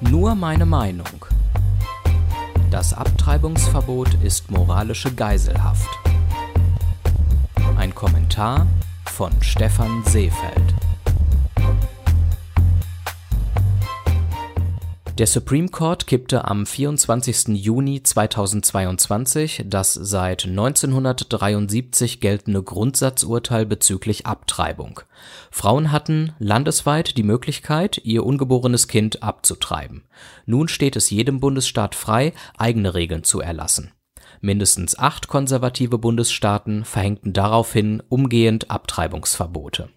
Nur meine Meinung. Das Abtreibungsverbot ist moralische Geiselhaft. Ein Kommentar von Stefan Seefeld. Der Supreme Court kippte am 24. Juni 2022 das seit 1973 geltende Grundsatzurteil bezüglich Abtreibung. Frauen hatten landesweit die Möglichkeit, ihr ungeborenes Kind abzutreiben. Nun steht es jedem Bundesstaat frei, eigene Regeln zu erlassen. Mindestens acht konservative Bundesstaaten verhängten daraufhin umgehend Abtreibungsverbote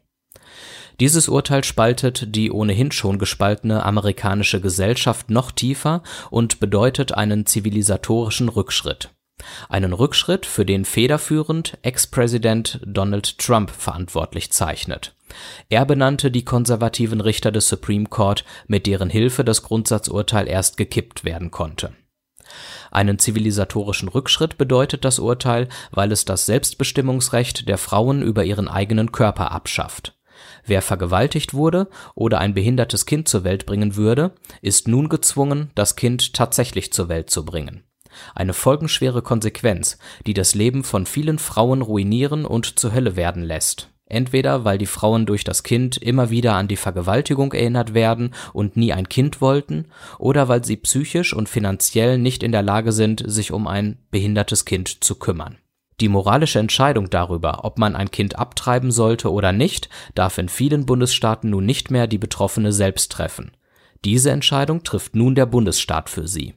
dieses Urteil spaltet die ohnehin schon gespaltene amerikanische Gesellschaft noch tiefer und bedeutet einen zivilisatorischen Rückschritt. Einen Rückschritt, für den federführend Ex-Präsident Donald Trump verantwortlich zeichnet. Er benannte die konservativen Richter des Supreme Court, mit deren Hilfe das Grundsatzurteil erst gekippt werden konnte. Einen zivilisatorischen Rückschritt bedeutet das Urteil, weil es das Selbstbestimmungsrecht der Frauen über ihren eigenen Körper abschafft. Wer vergewaltigt wurde oder ein behindertes Kind zur Welt bringen würde, ist nun gezwungen, das Kind tatsächlich zur Welt zu bringen. Eine folgenschwere Konsequenz, die das Leben von vielen Frauen ruinieren und zur Hölle werden lässt. Entweder weil die Frauen durch das Kind immer wieder an die Vergewaltigung erinnert werden und nie ein Kind wollten, oder weil sie psychisch und finanziell nicht in der Lage sind, sich um ein behindertes Kind zu kümmern die moralische Entscheidung darüber, ob man ein Kind abtreiben sollte oder nicht, darf in vielen Bundesstaaten nun nicht mehr die Betroffene selbst treffen. Diese Entscheidung trifft nun der Bundesstaat für sie.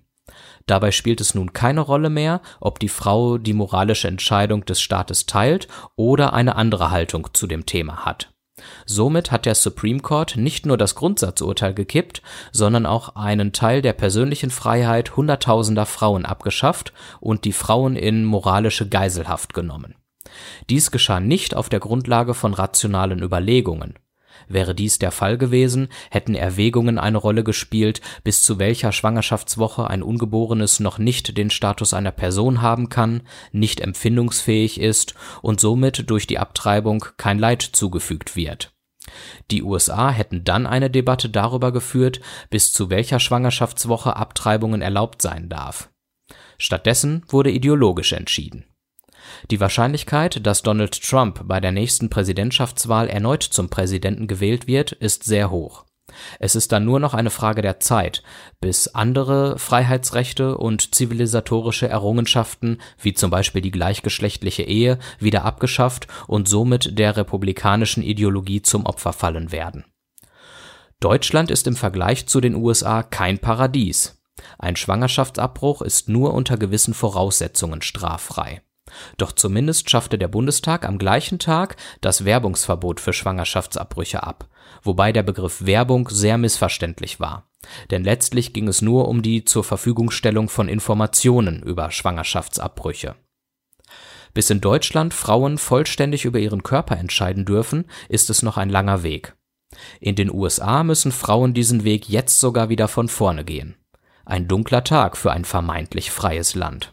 Dabei spielt es nun keine Rolle mehr, ob die Frau die moralische Entscheidung des Staates teilt oder eine andere Haltung zu dem Thema hat Somit hat der Supreme Court nicht nur das Grundsatzurteil gekippt, sondern auch einen Teil der persönlichen Freiheit hunderttausender Frauen abgeschafft und die Frauen in moralische Geiselhaft genommen. Dies geschah nicht auf der Grundlage von rationalen Überlegungen Wäre dies der Fall gewesen, hätten Erwägungen eine Rolle gespielt, bis zu welcher Schwangerschaftswoche ein Ungeborenes noch nicht den Status einer Person haben kann, nicht empfindungsfähig ist und somit durch die Abtreibung kein Leid zugefügt wird. Die USA hätten dann eine Debatte darüber geführt, bis zu welcher Schwangerschaftswoche Abtreibungen erlaubt sein darf. Stattdessen wurde ideologisch entschieden die Wahrscheinlichkeit, dass Donald Trump bei der nächsten Präsidentschaftswahl erneut zum Präsidenten gewählt wird, ist sehr hoch. Es ist dann nur noch eine Frage der Zeit, bis andere Freiheitsrechte und zivilisatorische Errungenschaften, wie zum Beispiel die gleichgeschlechtliche Ehe, wieder abgeschafft und somit der republikanischen Ideologie zum Opfer fallen werden. Deutschland ist im Vergleich zu den USA kein Paradies. Ein Schwangerschaftsabbruch ist nur unter gewissen Voraussetzungen straffrei. Doch zumindest schaffte der Bundestag am gleichen Tag das Werbungsverbot für Schwangerschaftsabbrüche ab, wobei der Begriff Werbung sehr missverständlich war. Denn letztlich ging es nur um die zur Verfügungstellung von Informationen über Schwangerschaftsabbrüche. Bis in Deutschland Frauen vollständig über ihren Körper entscheiden dürfen, ist es noch ein langer Weg. In den USA müssen Frauen diesen Weg jetzt sogar wieder von vorne gehen. Ein dunkler Tag für ein vermeintlich freies Land.